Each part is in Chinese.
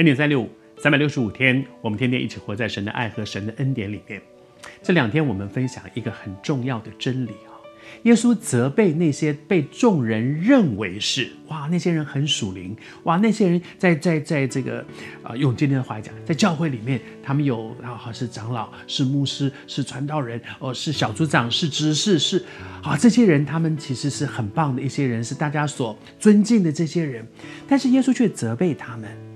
恩典三六五，三百六十五天，我们天天一起活在神的爱和神的恩典里面。这两天我们分享一个很重要的真理啊，耶稣责备那些被众人认为是哇，那些人很属灵，哇，那些人在在在这个啊，用今天的话来讲，在教会里面，他们有啊，是长老，是牧师，是传道人，哦，是小组长，是执事，是啊，这些人他们其实是很棒的一些人，是大家所尊敬的这些人，但是耶稣却责备他们。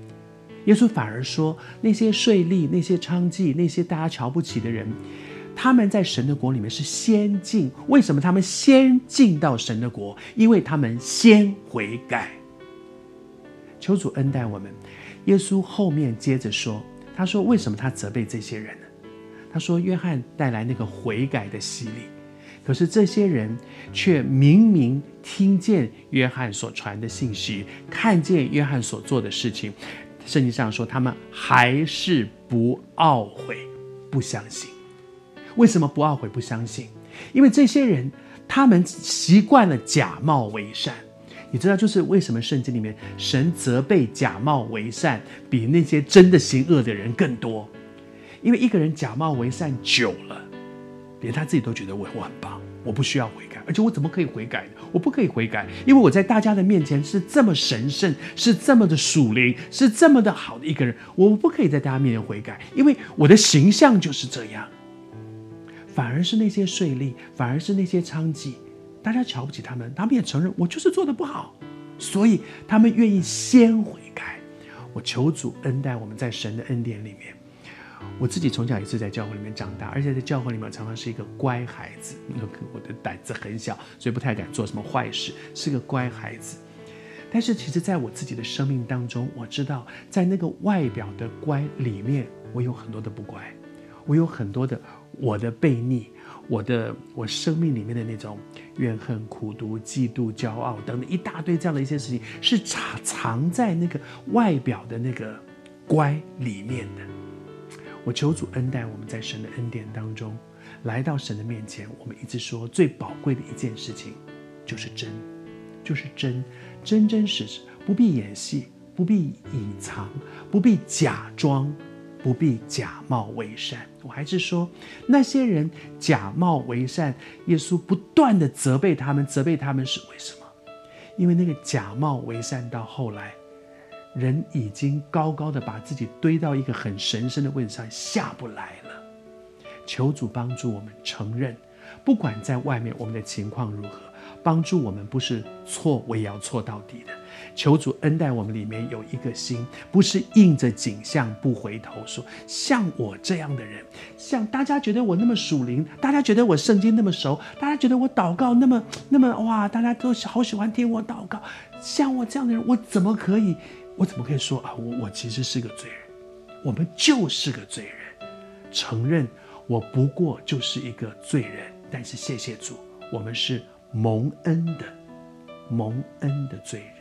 耶稣反而说，那些税吏、那些娼妓、那些大家瞧不起的人，他们在神的国里面是先进。为什么他们先进到神的国？因为他们先悔改。求主恩待我们。耶稣后面接着说：“他说，为什么他责备这些人呢？他说，约翰带来那个悔改的洗礼，可是这些人却明明听见约翰所传的信息，看见约翰所做的事情。”圣经上说，他们还是不懊悔，不相信。为什么不懊悔、不相信？因为这些人，他们习惯了假冒为善。你知道，就是为什么圣经里面神责备假冒为善，比那些真的行恶的人更多？因为一个人假冒为善久了，连他自己都觉得我我很棒，我不需要悔改。而且我怎么可以悔改呢？我不可以悔改，因为我在大家的面前是这么神圣，是这么的属灵，是这么的好的一个人，我不可以在大家面前悔改，因为我的形象就是这样。反而是那些税吏，反而是那些娼妓，大家瞧不起他们，他们也承认我就是做的不好，所以他们愿意先悔改。我求主恩待我们在神的恩典里面。我自己从小也是在教会里面长大，而且在教会里面常常是一个乖孩子。我的胆子很小，所以不太敢做什么坏事，是个乖孩子。但是其实，在我自己的生命当中，我知道在那个外表的乖里面，我有很多的不乖，我有很多的我的悖逆，我的我生命里面的那种怨恨、苦毒、嫉妒、骄傲等等一大堆这样的一些事情，是藏藏在那个外表的那个乖里面的。我求主恩待我们，在神的恩典当中，来到神的面前。我们一直说最宝贵的一件事情，就是真，就是真，真真实实，不必演戏，不必隐藏，不必假装，不必假冒为善。我还是说，那些人假冒为善，耶稣不断地责备他们，责备他们是为什么？因为那个假冒为善到后来。人已经高高的把自己堆到一个很神圣的位置上，下不来了。求主帮助我们承认，不管在外面我们的情况如何，帮助我们不是错，我也要错到底的。求主恩待我们里面有一个心，不是硬着景象不回头，说像我这样的人，像大家觉得我那么属灵，大家觉得我圣经那么熟，大家觉得我祷告那么那么哇，大家都好喜欢听我祷告，像我这样的人，我怎么可以？我怎么可以说啊？我我其实是个罪人，我们就是个罪人。承认我不过就是一个罪人，但是谢谢主，我们是蒙恩的，蒙恩的罪人。